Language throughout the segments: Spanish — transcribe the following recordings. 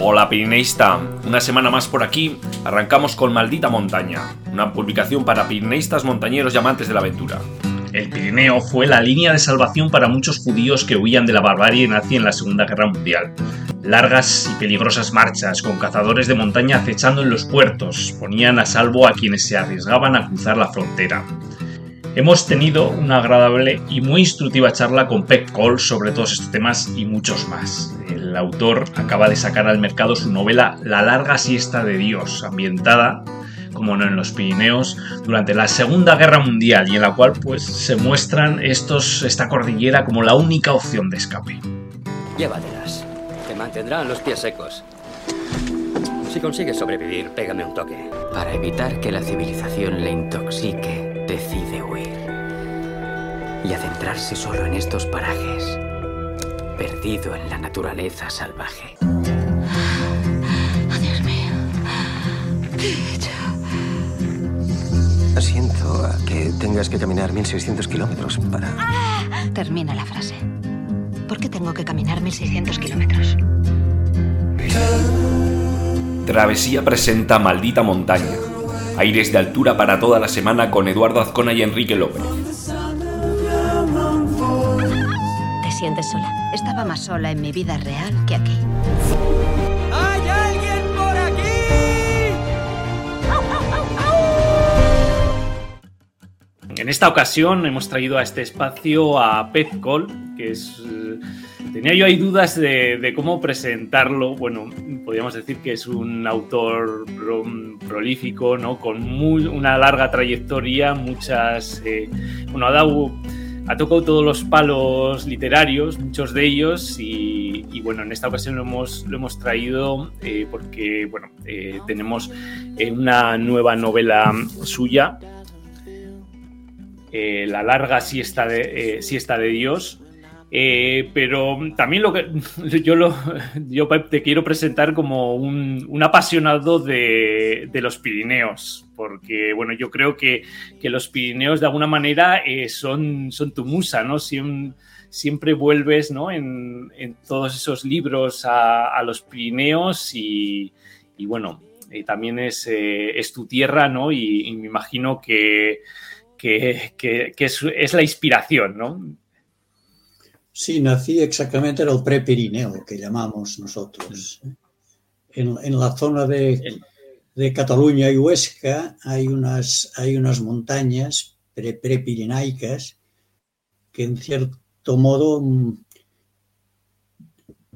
Hola Pirineísta, una semana más por aquí, arrancamos con Maldita Montaña, una publicación para pirineístas montañeros y amantes de la aventura. El Pirineo fue la línea de salvación para muchos judíos que huían de la barbarie nazi en la Segunda Guerra Mundial. Largas y peligrosas marchas con cazadores de montaña acechando en los puertos ponían a salvo a quienes se arriesgaban a cruzar la frontera. Hemos tenido una agradable y muy instructiva charla con Pep Cole sobre todos estos temas y muchos más. El autor acaba de sacar al mercado su novela La larga siesta de Dios, ambientada, como no en los Pirineos, durante la Segunda Guerra Mundial y en la cual pues se muestran estos, esta cordillera como la única opción de escape. Llévatelas. Te mantendrán los pies secos. Si consigues sobrevivir, pégame un toque. Para evitar que la civilización le intoxique, decide huir. Y adentrarse solo en estos parajes, perdido en la naturaleza salvaje. Oh, Dios mío. ¿Qué he hecho? Siento a que tengas que caminar 1600 kilómetros para... Termina la frase. ¿Por qué tengo que caminar 1600 kilómetros? Travesía presenta Maldita Montaña, aires de altura para toda la semana con Eduardo Azcona y Enrique López. Sientes sola? Estaba más sola en mi vida real que aquí. ¡Hay alguien por aquí! En esta ocasión hemos traído a este espacio a Cole, que es... eh, Tenía yo ahí dudas de, de cómo presentarlo. Bueno, podríamos decir que es un autor pro- prolífico, ¿no? Con muy- una larga trayectoria, muchas... eh, bueno, ha dado... Ha tocado todos los palos literarios, muchos de ellos, y, bueno, en esta ocasión lo hemos, lo hemos traído eh, porque, bueno, eh, tenemos eh, una nueva novela suya, la larga siesta de, siesta de Dios. Pero también lo que yo, te quiero presentar como un, apasionado de los Pirineos, porque bueno, yo creo que, que los Pirineos de alguna manera eh, son, son tu musa, ¿no? Siem- siempre vuelves ¿no? en, en todos esos libros a, a los Pirineos y, y bueno, eh, también es, eh, es tu tierra, ¿no? Y, y me imagino que, que, que- que es, es la inspiración, ¿no? Sí, nací exactamente en el Prepirineo, que llamamos nosotros. En, en la zona de, de Cataluña y Huesca hay unas, hay unas montañas pre- prepirinaicas que en cierto modo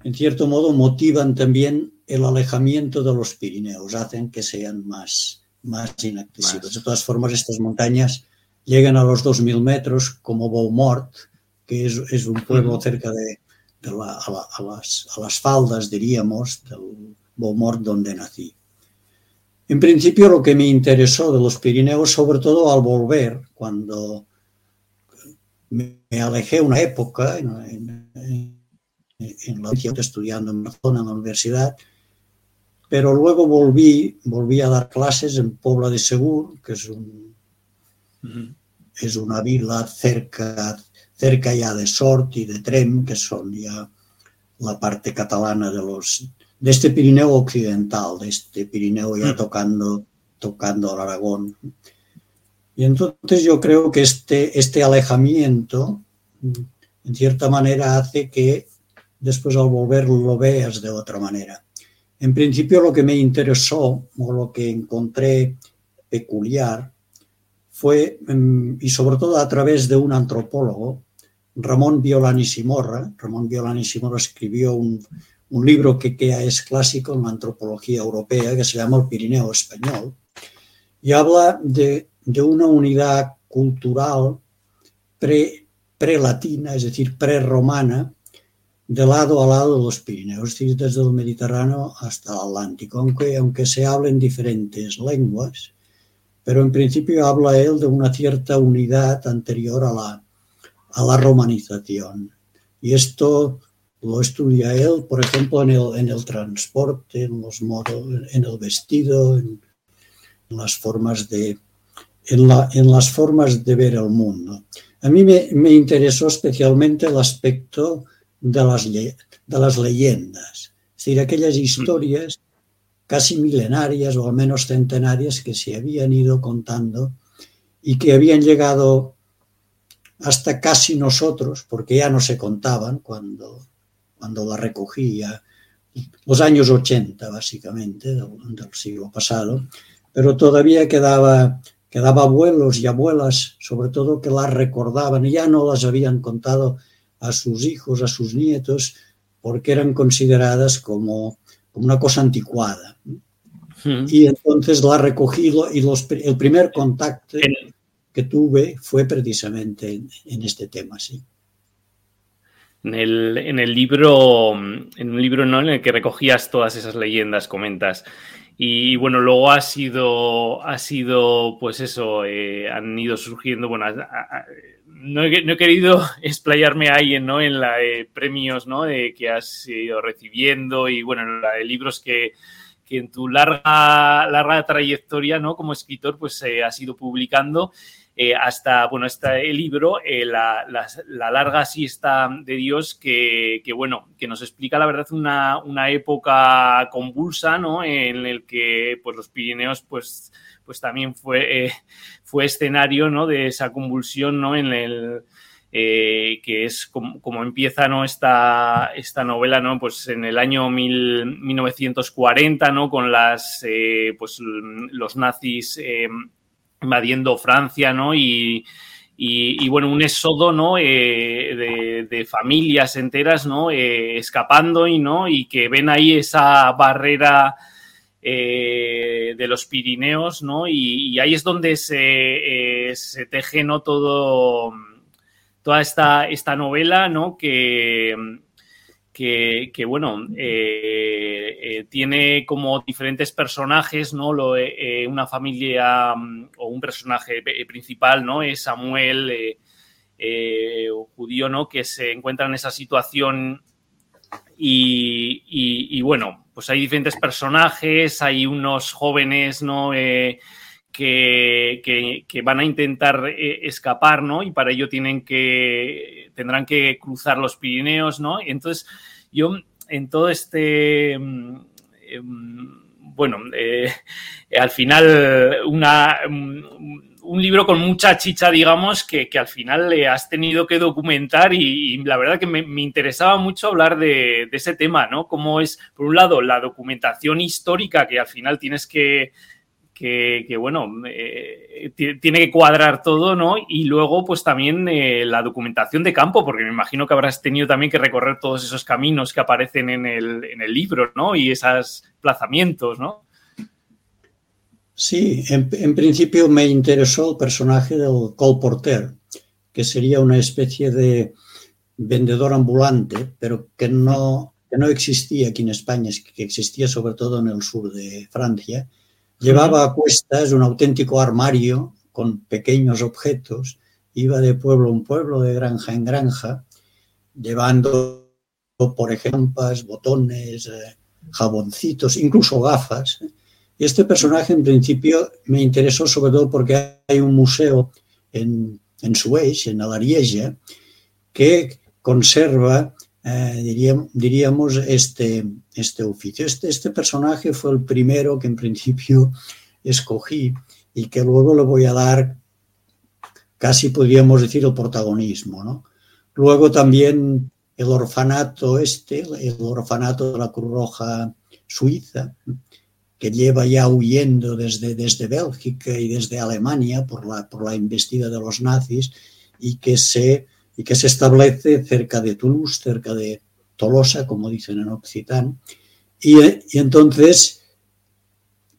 en cierto modo motivan también el alejamiento de los Pirineos, hacen que sean más, más inaccesibles. Más. De todas formas, estas montañas llegan a los 2.000 metros, como Beaumort, que es, es un pueblo cerca de, de la- a, la- a las, a las faldas, diríamos, del Beaumort donde nací. En principio, lo que me interesó de los Pirineos, sobre todo al volver, cuando me, alejé una época en, en- en- la estudiando en Barcelona, en la universidad, pero luego volví, volví a dar clases en Pobla de Segur, que es un, es una vila cerca, cerca ya de Sort y de Trem, que son ya la parte catalana de los de este Pirineo occidental, de este Pirineo ya Mm. tocando, tocando al Aragón. Y entonces yo creo que este, este alejamiento, mm, en cierta manera, hace que después al volver lo veas de otra manera. En principio lo que me interesó o lo que encontré peculiar fue, mm, y sobre todo a través de un antropólogo, Ramón Violani Simorra. Ramón Violani Simorra escribió un, un libro que, que ya es clásico en la antropología europea, que se llama El Pirineo Español, y habla de, de una unidad cultural pre- prelatina, es decir, prerromana, de lado a lado de los Pirineos, es decir, desde el Mediterráneo hasta el Atlántico, aunque, aunque se hablen diferentes lenguas, pero en principio habla él de una cierta unidad anterior a la, a la romanización. Y esto lo estudia él, por ejemplo, en el, en el transporte, en los modos, en el vestido, en, en las formas de en, la, en, las formas de ver el mundo. A mí me, me interesó especialmente el aspecto de las, de las leyendas. Es Es decir, aquellas historias casi milenarias o al menos centenarias que se habían ido contando y que habían llegado hasta casi nosotros, porque ya no se contaban cuando, cuando la recogía, los años 80 básicamente del, del siglo pasado, pero todavía quedaba, quedaba abuelos y abuelas, sobre todo que las recordaban y ya no las habían contado a sus hijos, a sus nietos, porque eran consideradas como, como una cosa anticuada. Hmm. Y entonces la recogí y los, el primer contacto que tuve fue precisamente en, en este tema, sí. En el, en el, libro, en un libro ¿no? en el que recogías todas esas leyendas, comentas. Y bueno, luego ha sido, ha sido pues eso, eh, han ido surgiendo, bueno, no, he, no, he, querido explayarme ahí ¿no? en la de premios ¿no? de que has ido recibiendo y bueno, en la de libros que, que en tu larga, larga trayectoria ¿no? como escritor pues eh, has ido publicando eh, hasta, bueno, este libro, eh, la, la, la, larga siesta de Dios, que, que, bueno, que nos explica la verdad una, una época convulsa, ¿no? En el que, pues, los Pirineos, pues, pues también fue, eh, fue escenario, ¿no? De esa convulsión, ¿no? En el, que es como, como, empieza ¿no? esta, esta novela, ¿no? Pues en el año mil, 1940, ¿no? Con las, pues los nazis invadiendo Francia, ¿no? Y, y, bueno, un éxodo, ¿no? Eh, de, familias enteras, ¿no? Eh, escapando y, ¿no? Y que ven ahí esa barrera eh, de los Pirineos, ¿no? Y, y ahí es donde se, se teje, ¿no? Todo, toda esta, esta novela, ¿no? Que, que, bueno, eh, eh, tiene como diferentes personajes, ¿no? Lo, eh, una familia um, o un personaje principal, ¿no? Es Samuel, judío, ¿no? Que se encuentra en esa situación y, bueno, pues hay diferentes personajes, hay unos jóvenes, ¿no? Que, que, van a intentar eh, escapar, ¿no? Y para ello tienen que, tendrán que cruzar los Pirineos, ¿no? Y entonces, yo en todo este, eh, bueno, eh, al final, una, un libro con mucha chicha, digamos, que, que, al final le has tenido que documentar y, y la verdad que me, me, interesaba mucho hablar de, de ese tema, ¿no? Cómo es, por un lado, la documentación histórica que al final tienes que que, bueno, eh, tiene que cuadrar todo, ¿no? Y luego, pues también eh, la documentación de campo, porque me imagino que habrás tenido también que recorrer todos esos caminos que aparecen en el, en el libro, ¿no? Y esos plazamientos, ¿no? Sí, en, en, principio me interesó el personaje del colporter, que sería una especie de vendedor ambulante, pero que no, que no existía aquí en España, que existía sobre todo en el sur de Francia, Llevaba a cuestas un auténtico armario con pequeños objetos, iba de pueblo en pueblo, de granja en granja, llevando, por ejemplo, botones, eh, jaboncitos, incluso gafas. Y este personaje, en principio, me interesó sobre todo porque hay un museo en, en Suez, en Alariella, que conserva eh, diríamos, diríamos, este, este oficio. Este, este personaje fue el primero que en principio escogí y que luego le voy a dar casi podríamos decir el protagonismo. ¿no? Luego también el orfanato este, el orfanato de la Cruz Roja Suiza, que lleva ya huyendo desde, desde Bélgica y desde Alemania por la, por la investida de los nazis y que se y que se establece cerca de Toulouse, cerca de Tolosa, como dicen en Occitán, y, y entonces,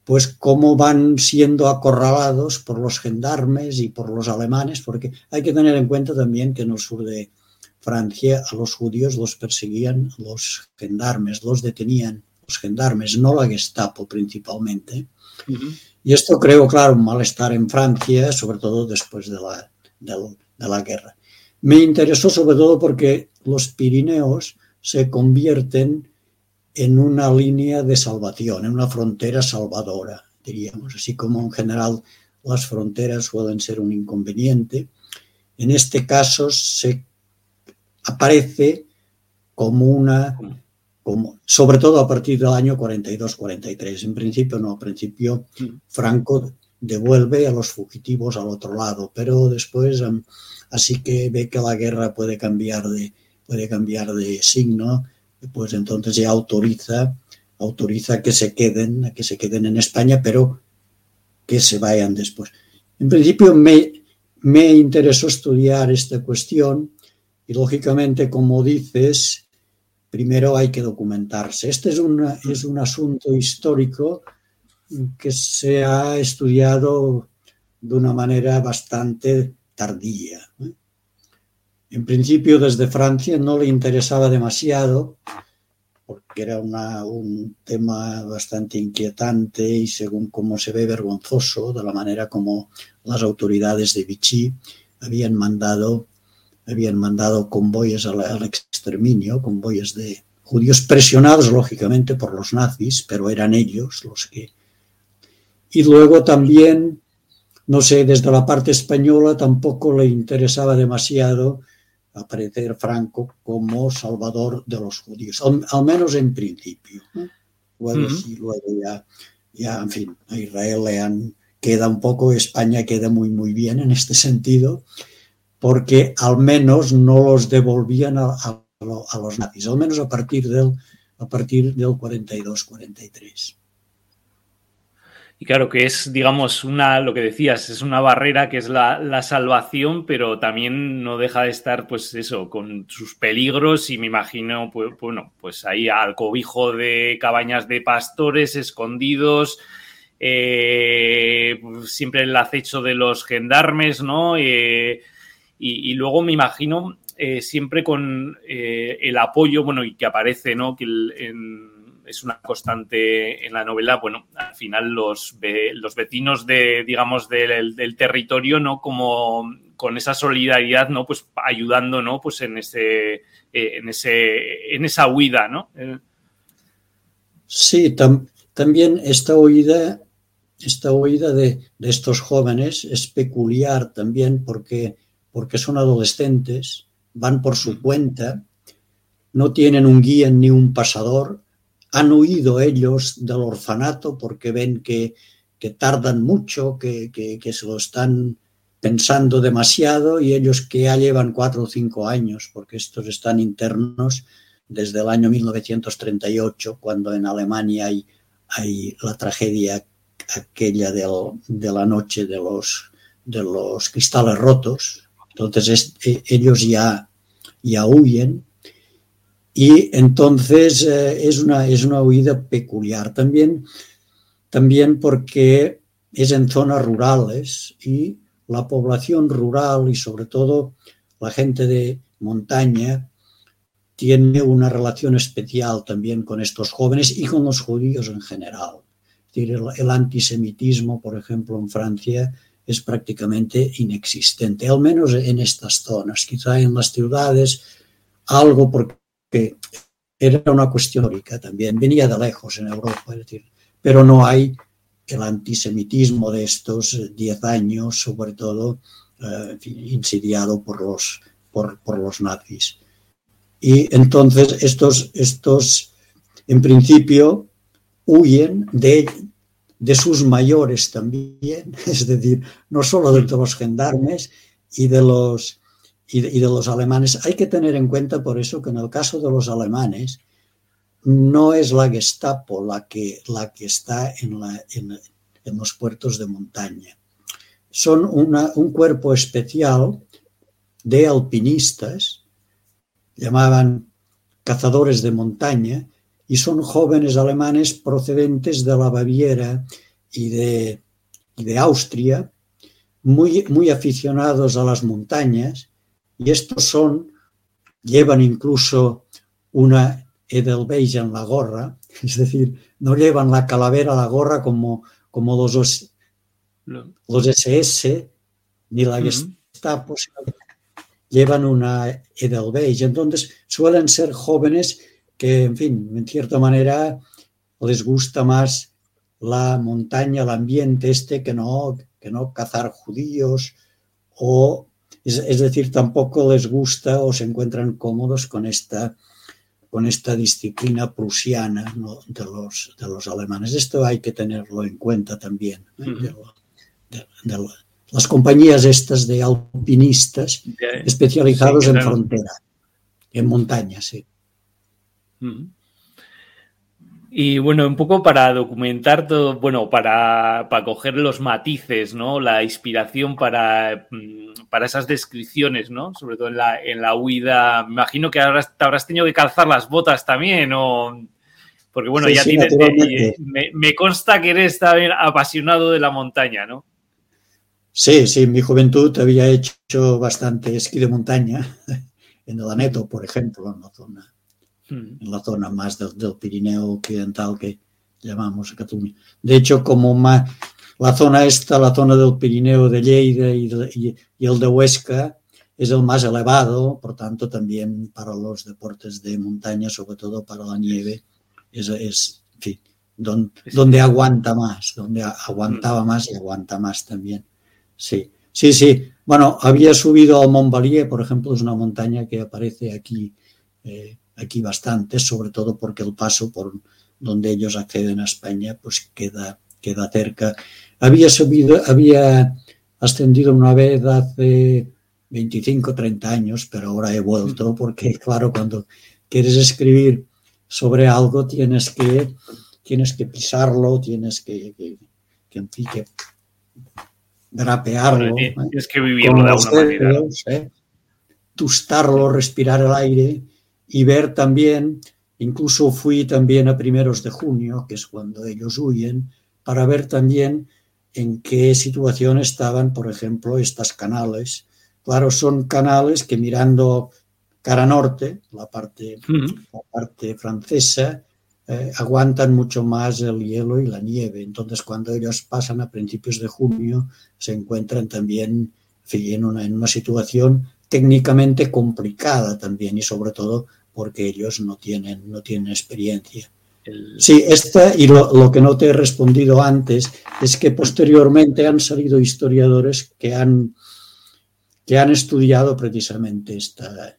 pues cómo van siendo acorralados por los gendarmes y por los alemanes, porque hay que tener en cuenta también que en el sur de Francia a los judíos los perseguían los gendarmes, los detenían los gendarmes, no la Gestapo principalmente. Uh -huh. Y esto creo, claro, un malestar en Francia, sobre todo después de la, de, de la guerra. Me interesó sobre todo porque los Pirineos se convierten en una línea de salvación, en una frontera salvadora, diríamos, así como en general las fronteras suelen ser un inconveniente. En este caso se aparece como una como, sobre todo a partir del año 42-43. En principio no, en principio Franco devuelve a los fugitivos al otro lado, pero después así que ve que la guerra puede cambiar de, puede cambiar de signo, pues entonces ya autoriza, autoriza que se queden, que se queden en España, pero que se vayan después. En principio me, me interesó estudiar esta cuestión y lógicamente, como dices, primero hay que documentarse. Este es, una, es un asunto histórico que se ha estudiado de una manera bastante tardía. En principio, desde Francia no le interesaba demasiado, porque era un tema bastante inquietante y según cómo se ve vergonzoso de la manera como las autoridades de Vichy habían mandado, habían mandado convoyes al, al exterminio, convoyes de judíos presionados lógicamente por los nazis, pero eran ellos los que... Y luego también, no sé, desde la parte española tampoco le interesaba demasiado aparecer Franco como salvador de los judíos, al, menos en principio. Luego, sí, luego ya, ya, en fin, a Israel le han, queda un poco, España queda muy, muy bien en este sentido, porque al menos no los devolvían a, a, a los nazis, al menos a partir del, a partir del 42-43. Y claro que es, digamos, una, lo que decías, es una barrera que es la, salvación, pero también no deja de estar, pues eso, con sus peligros y me imagino, pues, bueno, pues ahí al cobijo de cabañas de pastores escondidos, eh, siempre el acecho de los gendarmes, ¿no? Eh, y, luego me imagino eh, siempre con el apoyo, bueno, y que aparece, ¿no? Que en, es una constante en la novela, bueno, al final los, los vecinos de, digamos, del, territorio, ¿no? Como con esa solidaridad, ¿no? Pues ayudando, ¿no? Pues en ese, eh, en ese, en esa huida, ¿no? Eh. Sí, también esta huida, esta huida de, de, estos jóvenes es peculiar también porque, porque son adolescentes, van por su cuenta, no tienen un guía ni un pasador, han huido ellos del orfanato porque ven que, que tardan mucho, que, que, se lo están pensando demasiado y ellos que ya llevan cuatro o cinco años, porque estos están internos desde el año 1938, cuando en Alemania hay, hay la tragedia aquella del, de la noche de los, de los cristales rotos. Entonces es, ellos ya, ya huyen y entonces eh, es, una, es una huida peculiar también, también porque es en zonas rurales y la población rural y sobre todo la gente de montaña tiene una relación especial también con estos jóvenes y con los judíos en general. El, antisemitismo, por ejemplo, en Francia es prácticamente inexistente, al menos en estas zonas. Quizá en las ciudades algo porque era una cuestión histórica también, venía de lejos en Europa, es decir, pero no hay el antisemitismo de estos diez años, sobre todo eh, insidiado por los, por, los nazis. Y entonces estos, estos en principio, huyen de, de sus mayores también, es decir, no solo de los gendarmes y de los y de, los alemanes. Hay que tener en cuenta por eso que en el caso de los alemanes no es la Gestapo la que, la que está en, los puertos de montaña. Son un cuerpo especial de alpinistas, llamaban cazadores de montaña, y son jóvenes alemanes procedentes de la Baviera y de, de Austria, muy, muy aficionados a las montañas, y estos son, llevan incluso una Edelweiss en la gorra, es decir, no llevan la calavera a la gorra como, como los, los SS ni la Gestapo, uh llevan una Edelweiss. Entonces suelen ser jóvenes que, en fin, en cierta manera les gusta más la montaña, el ambiente este, que no, que no cazar judíos o es, es, decir, tampoco les gusta o se encuentran cómodos con esta, con esta disciplina prusiana ¿no? de, los, de los alemanes. Esto hay que tenerlo en cuenta también. ¿eh? de, lo, de, de lo, las compañías estas de alpinistas especializados sí, claro. en frontera, en montaña, sí. Y bueno, un poco para documentar todo, bueno, para, para coger los matices, ¿no? La inspiración para, mm, para esas descripciones, ¿no? Sobre todo en la, en la huida. Me imagino que habrás, te habrás tenido que calzar las botas también, o. Porque bueno, sí, ya sí, tienes, eh, me, me, consta que eres también apasionado de la montaña, ¿no? Sí, sí, en mi juventud había hecho bastante esquí de montaña, en el Aneto, por ejemplo, en la zona, en la zona más del, del Pirineo occidental que llamamos a Cataluña. De hecho, como más, la zona esta, la zona del Pirineo de Lleida y, de, y, y, el de Huesca, es el más elevado, por tanto, también para los deportes de montaña, sobre todo para la nieve, es, es en fin, don, donde aguanta más, donde aguantaba más y aguanta más también. Sí, sí, sí. Bueno, había subido al Montbalier, por ejemplo, es una montaña que aparece aquí, eh, aquí bastante, sobre todo porque el paso por donde ellos acceden a España, pues queda, queda cerca. Había subido, había ascendido una vez hace 25, 30 años, pero ahora he vuelto porque, claro, cuando quieres escribir sobre algo tienes que, tienes que pisarlo, tienes que, que, que en fin, que drapearlo. Tienes que vivirlo de alguna manera. ¿eh? Tustarlo, respirar el aire y ver también, incluso fui también a primeros de junio, que es cuando ellos huyen, para ver también en qué situación estaban, por ejemplo, estas canales. Claro, son canales que mirando cara norte, la parte, uh -huh. la parte francesa, eh, aguantan mucho más el hielo y la nieve. Entonces, cuando ellos pasan a principios de junio, se encuentran también en, una, en una situación técnicamente complicada también y sobre todo porque ellos no tienen, no tienen experiencia. Sí, esta, y lo, lo, que no te he respondido antes, es que posteriormente han salido historiadores que han, que han estudiado precisamente esta,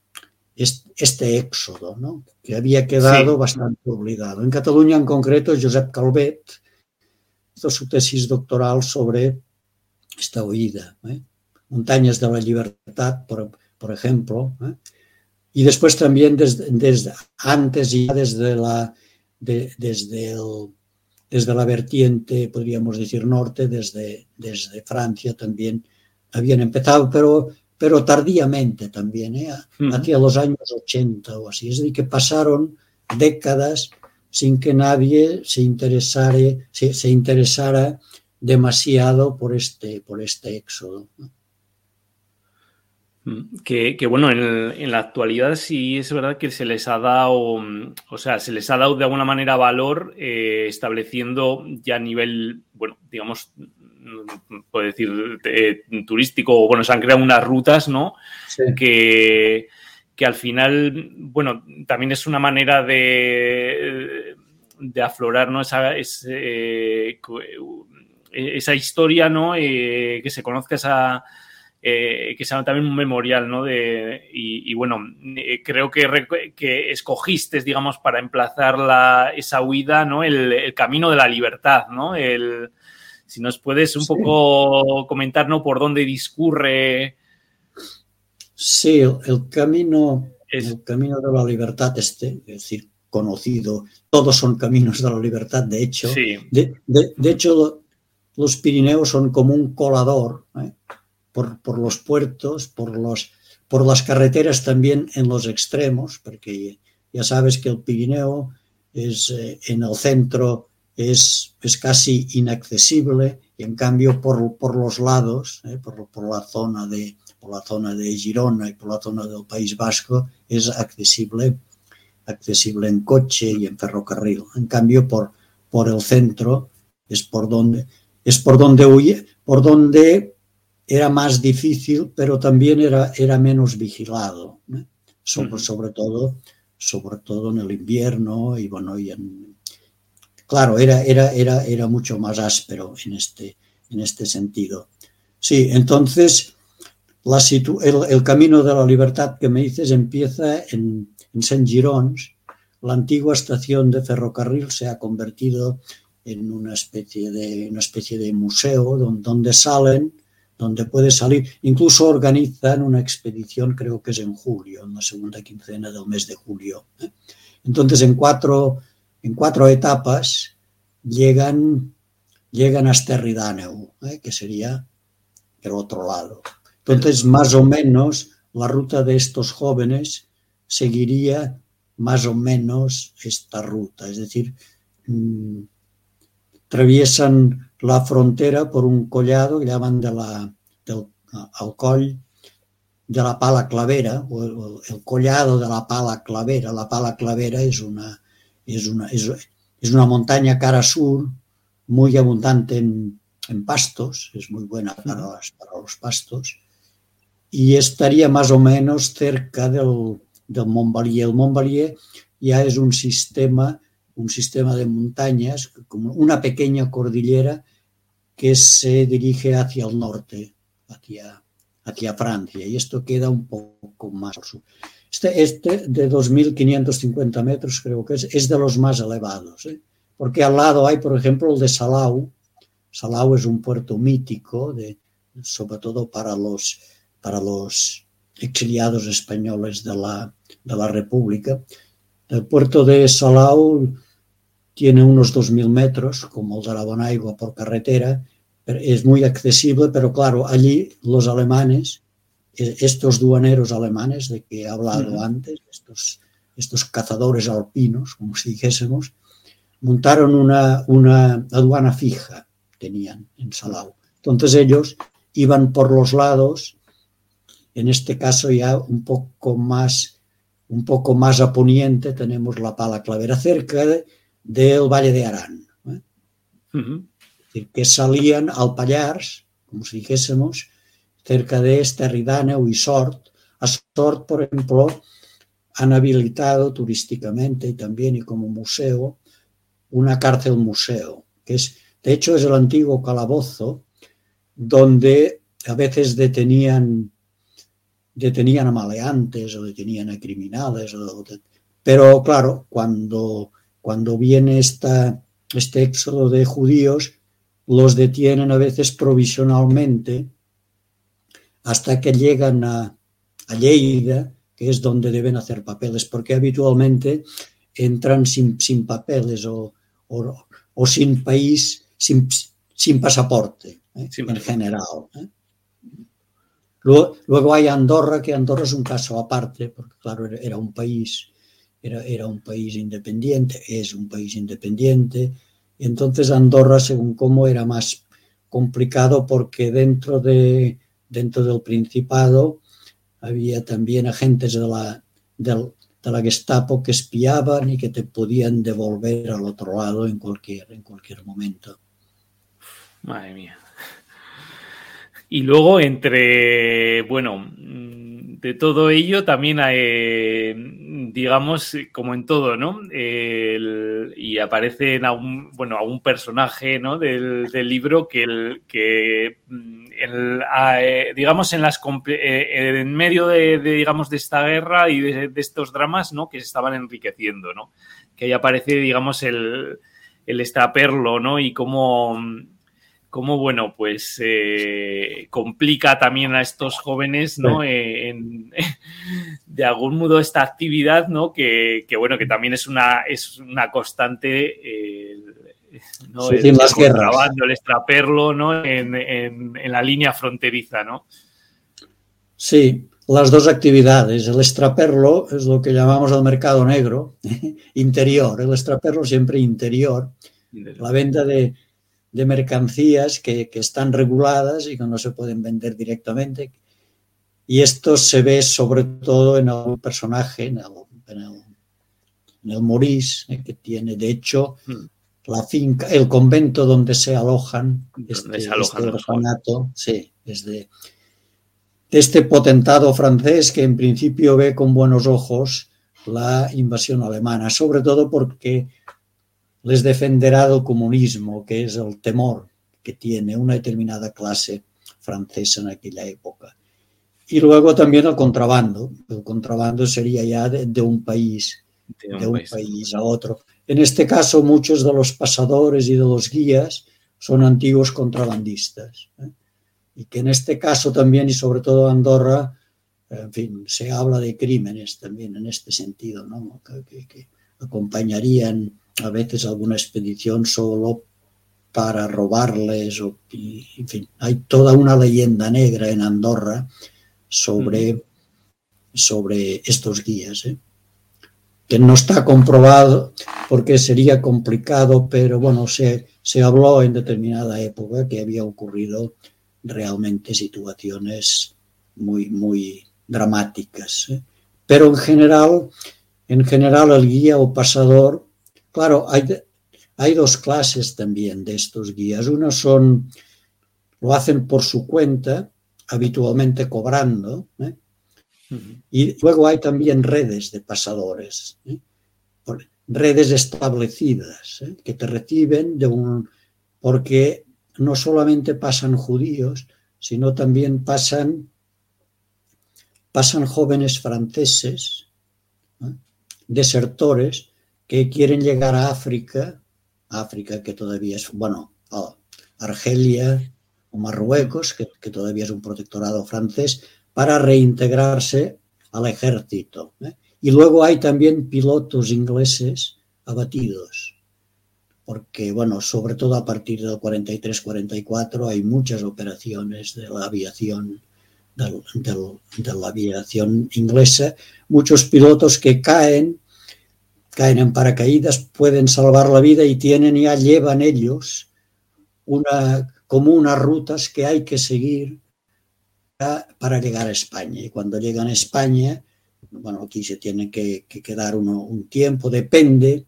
este éxodo, ¿no? que había quedado sí. bastante olvidado. En Cataluña, en concreto, Josep Calvet hizo su tesis doctoral sobre esta huida. ¿eh? Montañas de la Libertad, por, por ejemplo. ¿eh? Y después también desde, desde, antes ya desde la, de, desde, el, desde la vertiente, podríamos decir, norte, desde, desde Francia también habían empezado, pero pero tardíamente también, ¿eh? hacia los años 80 o así. Es decir, que pasaron décadas sin que nadie se interesara, se, se interesara demasiado por este, por este éxodo. ¿no? Que, que, bueno, en, en, la actualidad sí es verdad que se les ha dado, o sea, se les ha dado de alguna manera valor eh, estableciendo ya a nivel, bueno, digamos, puedo decir, eh, turístico, o bueno, se han creado unas rutas, ¿no? Sí. Que, que al final, bueno, también es una manera de, de aflorar, ¿no? Esa, ese, esa historia, ¿no? Eh, que se conozca esa... Eh, que sea también un memorial, ¿no? De, y, y bueno, eh, creo que, que, escogiste, digamos, para emplazar la, esa huida, ¿no? El, el, camino de la libertad, ¿no? El, si nos puedes un sí. poco comentar, ¿no? Por dónde discurre. Sí, el camino, es... el camino de la libertad, este, es decir, conocido, todos son caminos de la libertad, de hecho. Sí. De, de, de, hecho, los Pirineos son como un colador ¿eh? Por, por, los puertos, por, los, por las carreteras también en los extremos, porque ya sabes que el Pirineo es eh, en el centro es, es casi inaccesible y en cambio por, por los lados, eh, por, por, la zona de, por la zona de Girona y por la zona del País Vasco es accesible, accesible en coche y en ferrocarril. En cambio por, por el centro es por donde es por donde huye, por donde era más difícil, pero también era, era menos vigilado, ¿eh? sobre, sobre, todo, sobre todo en el invierno y bueno, y en, claro, era, era, era, era mucho más áspero en este, en este sentido. Sí, entonces la situ el, el, camino de la libertad que me dices empieza en, en Saint Girons, la antigua estación de ferrocarril se ha convertido en una especie de, una especie de museo donde, donde salen, donde puede salir, incluso organizan una expedición, creo que es en julio, en la segunda quincena del mes de julio. ¿eh? Entonces, en cuatro, en cuatro etapas llegan, llegan hasta Ridáneu, ¿eh? que sería el otro lado. Entonces, más o menos, la ruta de estos jóvenes seguiría más o menos esta ruta, es decir, atraviesan la frontera por un collado que llaman de la, del, al coll de la pala clavera, o el, el, collado de la pala clavera. La pala clavera es una, es una, es, es una montaña cara sur, muy abundante en, en pastos, es muy buena para, las, para, los pastos, y estaría más o menos cerca del, del Montbalier. El Montbalier ya es un sistema un sistema de montañas, como una pequeña cordillera que se dirige hacia el norte, hacia, hacia Francia, y esto queda un poco más al sur. Este, este de 2.550 metros creo que es, es de los más elevados, ¿eh? porque al lado hay, por ejemplo, el de Salau. Salau es un puerto mítico, de, sobre todo para los, para los exiliados españoles de la, de la República. El puerto de Salau tiene unos 2.000 metros, como el de la Bonaigua por carretera, es muy accesible, pero claro, allí los alemanes, eh, estos duaneros alemanes de que he hablado uh -huh. antes, estos, estos cazadores alpinos, como si dijésemos, montaron una, una aduana fija, tenían en Salau. Entonces ellos iban por los lados, en este caso ya un poco más, un poco más a poniente tenemos la pala clavera cerca de, del Valle de Arán. ¿eh? Uh -huh. Es decir, que salían al Pallars, como si dijésemos, cerca de este Ridáneo y Sort. A Sort, por ejemplo, han habilitado turísticamente y también y como museo una cárcel museo, que es, de hecho, es el antiguo calabozo donde a veces detenían detenían a maleantes o detenían a criminales, o, pero claro, cuando cuando viene esta, este éxodo de judíos, los detienen a veces provisionalmente hasta que llegan a, a Lleida, que es donde deben hacer papeles, porque habitualmente entran sin, sin papeles o, o, o, sin país, sin, sin pasaporte, ¿eh? sí, en general. ¿eh? Luego, hay Andorra, que Andorra es un caso aparte, porque claro, era un país era, era un país independiente, es un país independiente, y entonces Andorra, según cómo, era más complicado porque dentro, de, dentro del Principado había también agentes de la, del, de la Gestapo que espiaban y que te podían devolver al otro lado en cualquier, en cualquier momento. Madre mía. Y luego entre, bueno, de todo ello también hay, digamos, como en todo, ¿no? Y aparece en algún, bueno, personaje, ¿no? Del, del libro que, el, que el, digamos, en las eh, en medio de, digamos, de esta guerra y de, estos dramas, ¿no? Que se estaban enriqueciendo, ¿no? Que ahí aparece, digamos, el, el extraperlo, ¿no? Y cómo cómo, bueno, pues eh, complica también a estos jóvenes, ¿no? Sí. Eh, en, de algún modo esta actividad, ¿no? Que, que, bueno, que también es una, es una constante, eh, ¿no? Sí, el, el, el extraperlo, ¿no? En, en, en, la línea fronteriza, ¿no? Sí, las dos actividades. El extraperlo es lo que llamamos el mercado negro, interior. El extraperlo siempre interior. La venta de de mercancías que, que, están reguladas y que no se pueden vender directamente. Y esto se ve sobre todo en el personaje, en el, en el, en el Maurice, eh, que tiene de hecho hmm. la finca, el convento donde se alojan, este, se alojan este orfanato, sí, es de, de este potentado francés que en principio ve con buenos ojos la invasión alemana, sobre todo porque les defenderá del comunismo, que es el temor que tiene una determinada clase francesa en aquella época. Y luego también el contrabando. El contrabando sería ya de, de un país de un, de un país. país. a otro. En este caso, muchos de los pasadores y de los guías son antiguos contrabandistas. ¿eh? Y que en este caso también, y sobre todo Andorra, en fin, se habla de crímenes también en este sentido, ¿no? que, que acompañarían a veces alguna expedición solo para robarles, o, y, en fin, hay toda una leyenda negra en Andorra sobre, mm. sobre estos guías, ¿eh? que no está comprobado porque sería complicado, pero bueno, se, se habló en determinada época que había ocurrido realmente situaciones muy, muy dramáticas. ¿eh? Pero en general, en general el guía o pasador, claro, hay, hay dos clases también de estos guías. Unos son, lo hacen por su cuenta, habitualmente cobrando, ¿eh? y luego hay también redes de pasadores, ¿eh? redes establecidas ¿eh? que te reciben de un, porque no solamente pasan judíos, sino también pasan, pasan jóvenes franceses, desertores, que quieren llegar a África África, que todavía es, bueno, Argelia o Marruecos, que, que, todavía es un protectorado francés, para reintegrarse al ejército. ¿eh? Y luego hay también pilotos ingleses abatidos, porque, bueno, sobre todo a partir del 43-44 hay muchas operaciones de la aviación del, de la aviación inglesa, muchos pilotos que caen caen en paracaídas, pueden salvar la vida y tienen ya llevan ellos una, como unas rutas que hay que seguir para, para llegar a España. Y cuando llegan a España, bueno, aquí se tiene que, que quedar uno, un tiempo, depende,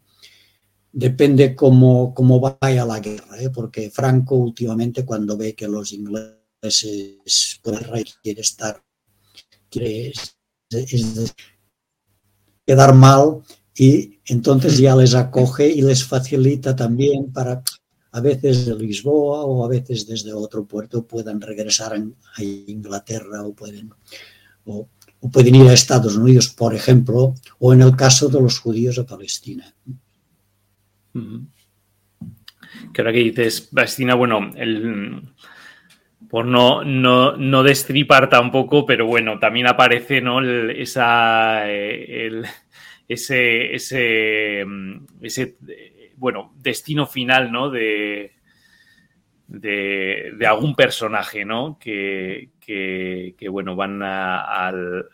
depende cómo, cómo vaya la guerra, ¿eh? porque Franco últimamente cuando ve que los ingleses pues, quiere estar, quiere es, es, quedar mal, y entonces ya les acoge y les facilita también para a veces de Lisboa o a veces desde otro puerto puedan regresar a Inglaterra o pueden, o, o pueden ir a Estados Unidos, por ejemplo, o en el caso de los judíos a Palestina. Que ahora que dices Palestina, bueno, el, por no, no, no, destripar tampoco, pero bueno, también aparece ¿no? El, esa, eh, el, ese, ese, mm, ese bueno, destino final, ¿no? De, de, algún personaje, ¿no? Que, que, bueno, van a,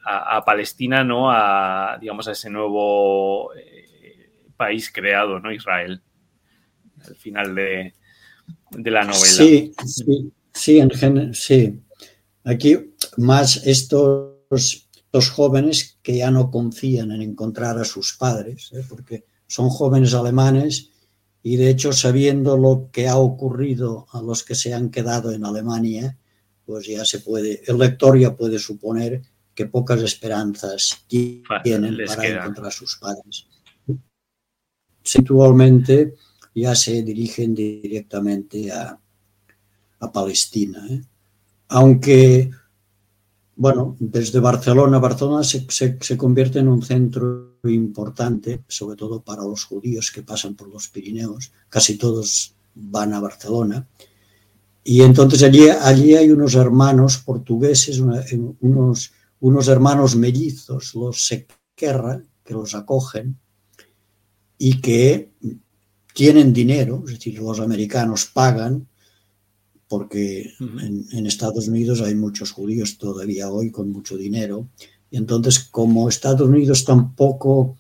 a, Palestina, ¿no? A, digamos, a ese nuevo eh, país creado, ¿no? Israel. Al final de, de la novela. Sí, sí, en sí. Aquí más estos los jóvenes que ya no confían en encontrar a sus padres, ¿eh? porque son jóvenes alemanes y de hecho sabiendo lo que ha ocurrido a los que se han quedado en Alemania, pues ya se puede, el lector ya puede suponer que pocas esperanzas tienen para queda. encontrar a sus padres. Actualmente ya se dirigen directamente a, a Palestina, ¿eh? aunque bueno, desde Barcelona, Barcelona se, se, convierte en un centro importante, sobre todo para los judíos que pasan por los Pirineos, casi todos van a Barcelona. Y entonces allí, allí hay unos hermanos portugueses, unos, unos hermanos mellizos, los Sequerra, que los acogen y que tienen dinero, es decir, los americanos pagan porque en, en, Estados Unidos hay muchos judíos todavía hoy con mucho dinero. Y entonces, como Estados Unidos tampoco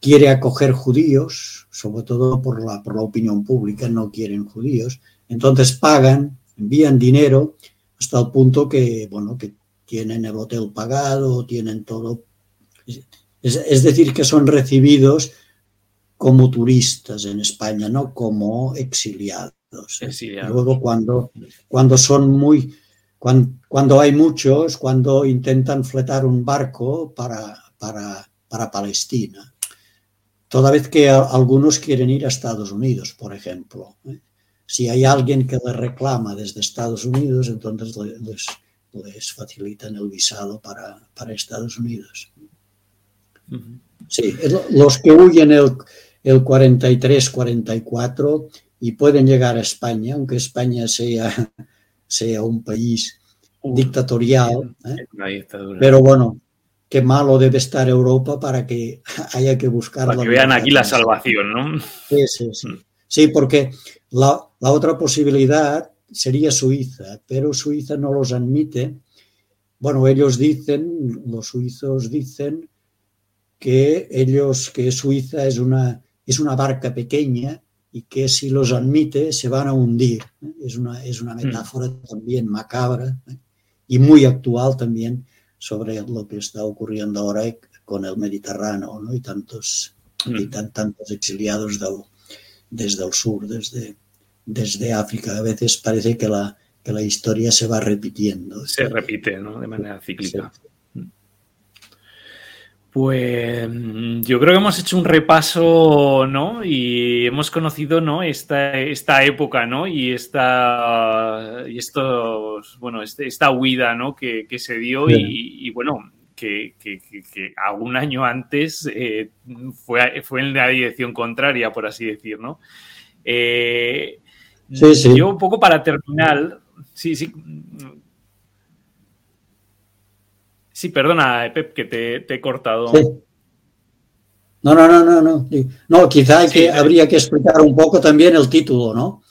quiere acoger judíos, sobre todo por la, por la opinión pública, no quieren judíos, entonces pagan, envían dinero hasta el punto que, bueno, que tienen el hotel pagado, tienen todo. Es, es decir, que son recibidos como turistas en España, no como exiliados. Luego cuando, cuando son muy, cuando, cuando, hay muchos, cuando intentan fletar un barco para, para, para Palestina. Toda vez que algunos quieren ir a Estados Unidos, por ejemplo. ¿eh? Si hay alguien que les reclama desde Estados Unidos, entonces les, les facilitan el visado para, para Estados Unidos. Sí, los que huyen el, el 43-44 y pueden llegar a España, aunque España sea, sea un país dictatorial. ¿eh? Pero bueno, qué malo debe estar Europa para que haya que buscar. Para que vean aquí la salvación, ¿no? Sí, sí, sí. Mm. Sí, porque la, la otra posibilidad sería Suiza, pero Suiza no los admite. Bueno, ellos dicen, los suizos dicen que ellos, que Suiza es una, es una barca pequeña y que si los admite se van a hundir. Es una, es una mm. metáfora también macabra ¿eh? y muy actual también sobre lo que está ocurriendo ahora con el Mediterráneo ¿no? y tantos, y mm. tantos exiliados desde el sur, desde, desde África. A veces parece que la, que la historia se va repitiendo. Se repite ¿no? de manera cíclica. Pues mm, yo creo que hemos hecho un repaso, ¿no? Y hemos conocido, ¿no? Esta, esta época, ¿no? Y esta, y estos, bueno, este, esta huida, ¿no? Que, se dio y, bueno, que, que, algún año antes eh, fue, fue en la dirección contraria, por así decir, ¿no? Eh, sí, sí. Yo un poco para terminar, sí, sí, Sí, perdona, Pep, que te, he cortado. No, no, no, no, no. No, quizá que, eh, habría que explicar un poco también el título, ¿no?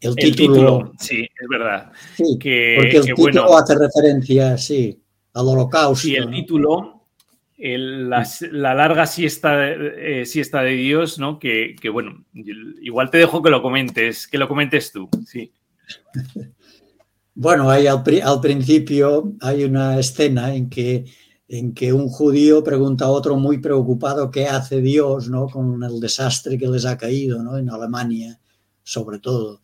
El título. sí, es verdad. que, porque el título hace referencia, sí, al holocausto. Y el título, la, larga siesta, eh, siesta de Dios, ¿no? Que, que, bueno, igual te dejo que lo comentes, que lo comentes tú, sí. Bueno, hay al, principio hay una escena en que, en que un judío pregunta a otro muy preocupado qué hace Dios ¿no? con el desastre que les ha caído ¿no? en Alemania, sobre todo.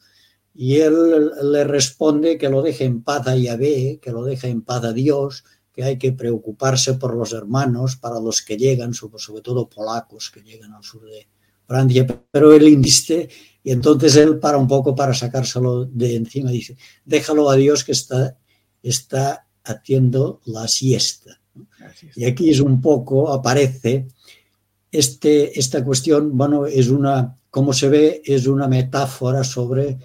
Y él le responde que lo deje en paz a Yahvé, que lo deje en paz a Dios, que hay que preocuparse por los hermanos, para los que llegan, sobre todo polacos que llegan al sur de Francia. Pero él insiste y entonces él para un poco para sacárselo de encima, dice, déjalo a Dios que está, está haciendo la siesta. Y aquí es un poco, aparece este, esta cuestión, bueno, es una, como se ve, es una metáfora sobre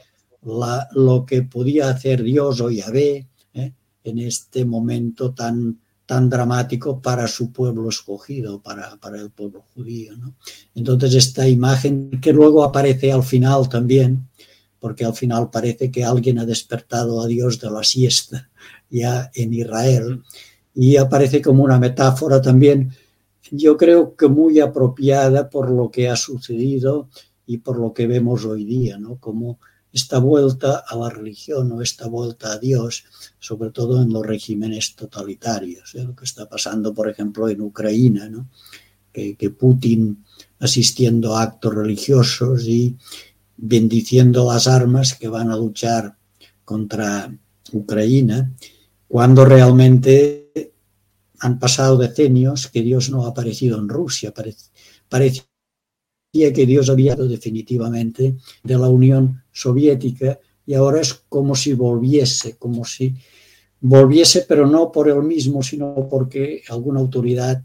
la, lo que podía hacer Dios o Yahvé ¿eh? en este momento tan tan dramático para su pueblo escogido, para, para el pueblo judío. ¿no? Entonces esta imagen que luego aparece al final también, porque al final parece que alguien ha despertado a Dios de la siesta ya en Israel, y aparece como una metáfora también, yo creo que muy apropiada por lo que ha sucedido y por lo que vemos hoy día, ¿no? Como esta vuelta a la religión o esta vuelta a Dios, sobre todo en los regímenes totalitarios, ¿eh? lo que está pasando, por ejemplo, en Ucrania, que, Putin asistiendo a actos religiosos y bendiciendo las armas que van a luchar contra Ucrania, cuando realmente han pasado decenios que Dios no ha aparecido en Rusia. Parece, que Dios había definitivamente de la Unión Soviética y ahora es como si volviese, como si volviese, pero no por él mismo, sino porque alguna autoridad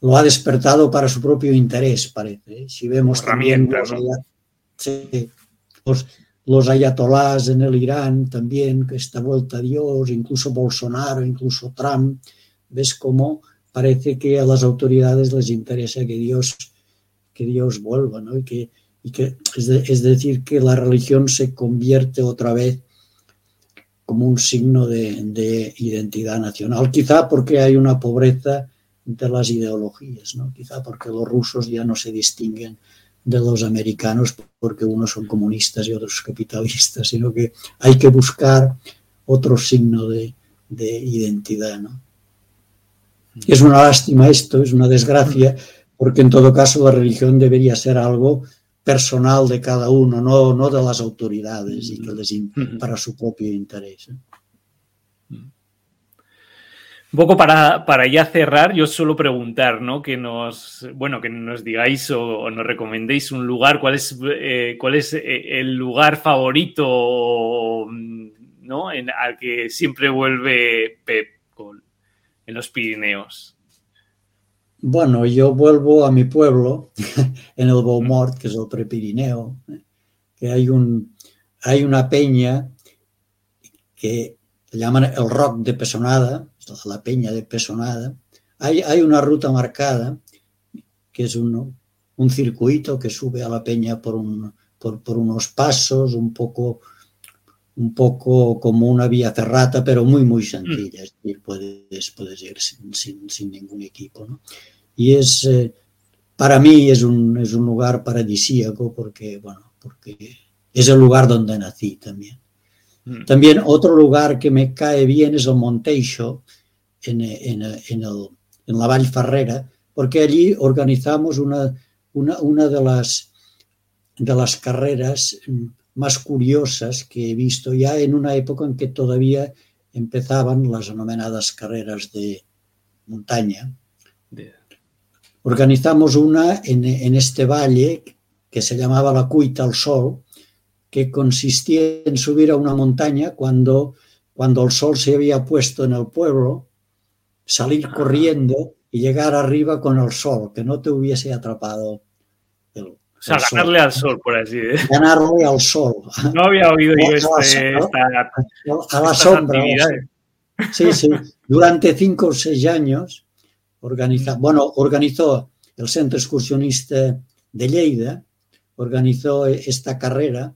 lo ha despertado para su propio interés, parece. Si vemos también los, los, ayatolás en el Irán también, que esta vuelta a Dios, incluso Bolsonaro, incluso Trump, ves cómo parece que a las autoridades les interesa que Dios que Dios vuelva, ¿no? Y que, y que es, decir, que la religión se convierte otra vez como un signo de, identidad nacional, quizá porque hay una pobreza entre las ideologías, ¿no? quizá porque los rusos ya no se distinguen de los americanos porque unos son comunistas y otros capitalistas, sino que hay que buscar otro signo de, de identidad. ¿no? Es una lástima esto, es una desgracia, porque en todo caso la religión debería ser algo personal de cada uno, no, no de las autoridades y que les, para su propio interés. ¿eh? Un poco para, para, ya cerrar, yo suelo preguntar, ¿no? Que nos, bueno, que nos digáis o, nos recomendéis un lugar, cuál es, eh, cuál es eh, el lugar favorito, ¿no? En, al que siempre vuelve Pep en los Pirineos. Bueno, yo vuelvo a mi pueblo, en el Beaumort, que es el Prepirineo, que hay, un, hay una peña que llaman el Rock de Pesonada, la peña de Pesonada. Hay, hay una ruta marcada, que es un, un circuito que sube a la peña por, un, por, por unos pasos, un poco un poco como una vía ferrata, pero muy, muy sencilla. Es decir, puedes, puedes ir sin, sin, sin ningún equipo. ¿no? Y es, eh, para mí es un, es un lugar paradisíaco porque, bueno, porque es el lugar donde nací también. Mm. También otro lugar que me cae bien es el Monteixo, en, en, en, el, en la Vall Ferrera, porque allí organizamos una, una, una de, las, de las carreras mm, más curiosas que he visto ya en una época en que todavía empezaban las denominadas carreras de montaña. Organizamos una en, en, este valle que se llamaba la Cuita al Sol, que consistía en subir a una montaña cuando, cuando el sol se había puesto en el pueblo, salir corriendo y llegar arriba con el sol, que no te hubiese atrapado sea, ganarle sol. al sol, por así decirlo. Ganarle al sol. No había oído yo a este, la, esta, a la sombra. Sí, sí. Durante cinco o seis años organiza, bueno, organizó el Centro Excursionista de Lleida, organizó esta carrera.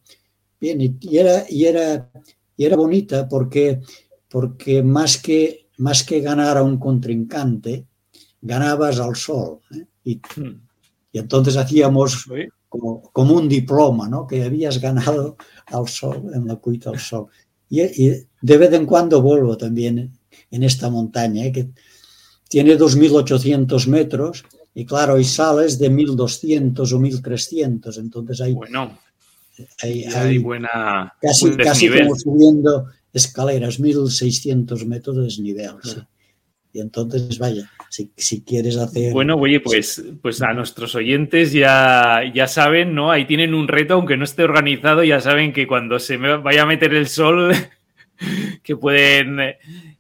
Bien, y era, y era, y era bonita porque, porque más, que, más que ganar a un contrincante, ganabas al sol. ¿eh? Y, y, entonces hacíamos como, como, un diploma, ¿no? Que habías ganado al sol, en la cuita al sol. Y, y de vez en cuando vuelvo también en esta montaña, ¿eh? que tiene 2.800 metros y claro, y sales de 1.200 o 1.300, entonces hay... Bueno, hay, hay, hay buena... Casi, casi como subiendo escaleras, 1.600 metros de desnivel, sí. Y entonces, vaya, si, si, quieres hacer... Bueno, oye, pues, pues a nuestros oyentes ya, ya saben, ¿no? Ahí tienen un reto, aunque no esté organizado, ya saben que cuando se me vaya a meter el sol, que pueden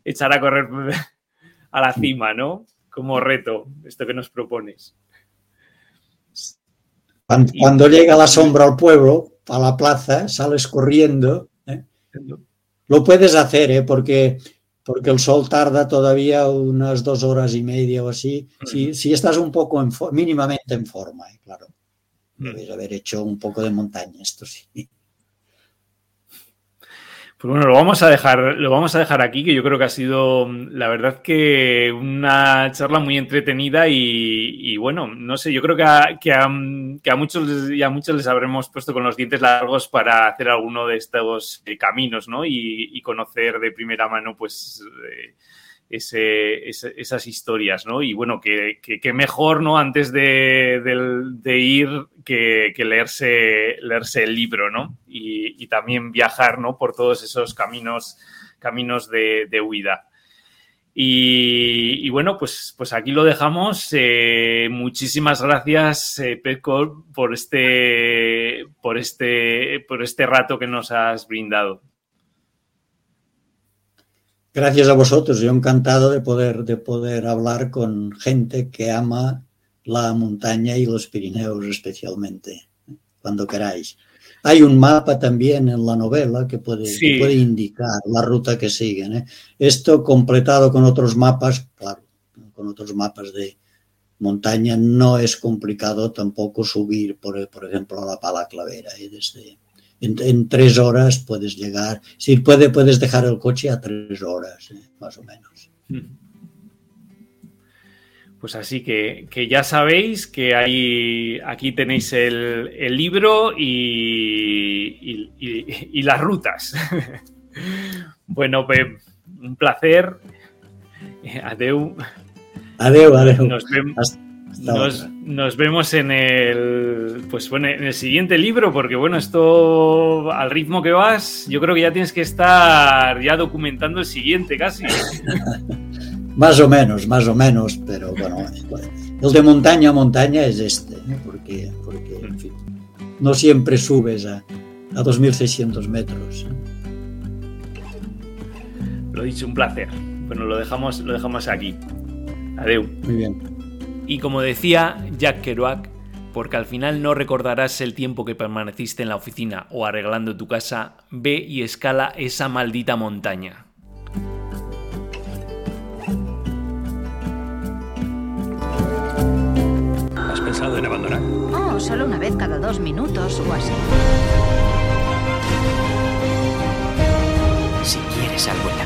echar a correr a la cima, ¿no? Como reto, esto que nos propones. Cuando, cuando llega la sombra al pueblo, a la plaza, sales corriendo. ¿eh? Lo puedes hacer, ¿eh? porque porque el sol tarda todavía unas dos horas y media o así. Si, si estás un poco en mínimamente en forma, ¿eh? claro. Debes haber hecho un poco de montaña, esto sí. Pues bueno, lo vamos a dejar, lo vamos a dejar aquí, que yo creo que ha sido, la verdad que una charla muy entretenida y, y bueno, no sé, yo creo que a, que, a, que a, muchos y a muchos les habremos puesto con los dientes largos para hacer alguno de estos eh, caminos, ¿no? Y, y, conocer de primera mano, pues, eh, esas historias, ¿no? Y bueno, que, que, mejor, ¿no? Antes de, ir, que, leerse, leerse el libro, ¿no? Y, también viajar, ¿no? Por todos esos caminos, caminos de, huida. Y, bueno, pues, pues aquí lo dejamos. Eh, muchísimas gracias, eh, por este, por, este, por este rato que nos has brindado. Gracias a vosotros, yo encantado de poder, de poder hablar con gente que ama la montaña y los Pirineos especialmente, cuando queráis. Hay un mapa también en la novela que puede, sí. que puede indicar la ruta que siguen. ¿eh? Esto completado con otros mapas, claro, con otros mapas de montaña no es complicado tampoco subir, por, por ejemplo, a la Pala Clavera. ¿eh? Desde, en, en, tres horas puedes llegar. Si puede, puedes dejar el coche a tres horas, ¿eh? más o menos. Pues así que, que, ya sabéis que hay, aquí tenéis el, el libro y, y, y, y, las rutas. bueno, pues un placer. Adeu. Adeu, adeu. Nos vemos. Hasta nos, nos, vemos en el pues bueno en el siguiente libro porque bueno esto al ritmo que vas yo creo que ya tienes que estar ya documentando el siguiente casi. Más o menos más o menos pero bueno el de montaña a montaña es este ¿eh? porque, porque en fin, no siempre subes a, a 2600 metros ¿eh? lo dicho un placer. Bueno lo dejamos lo dejamos aquí. Adiós muy bien y como decía Jack Kerouac, porque al final no recordarás el tiempo que permaneciste en la oficina o arreglando tu casa, ve y escala esa maldita montaña. ¿Has pensado en abandonar? Oh, solo una vez cada dos minutos o así. Si quieres algo en la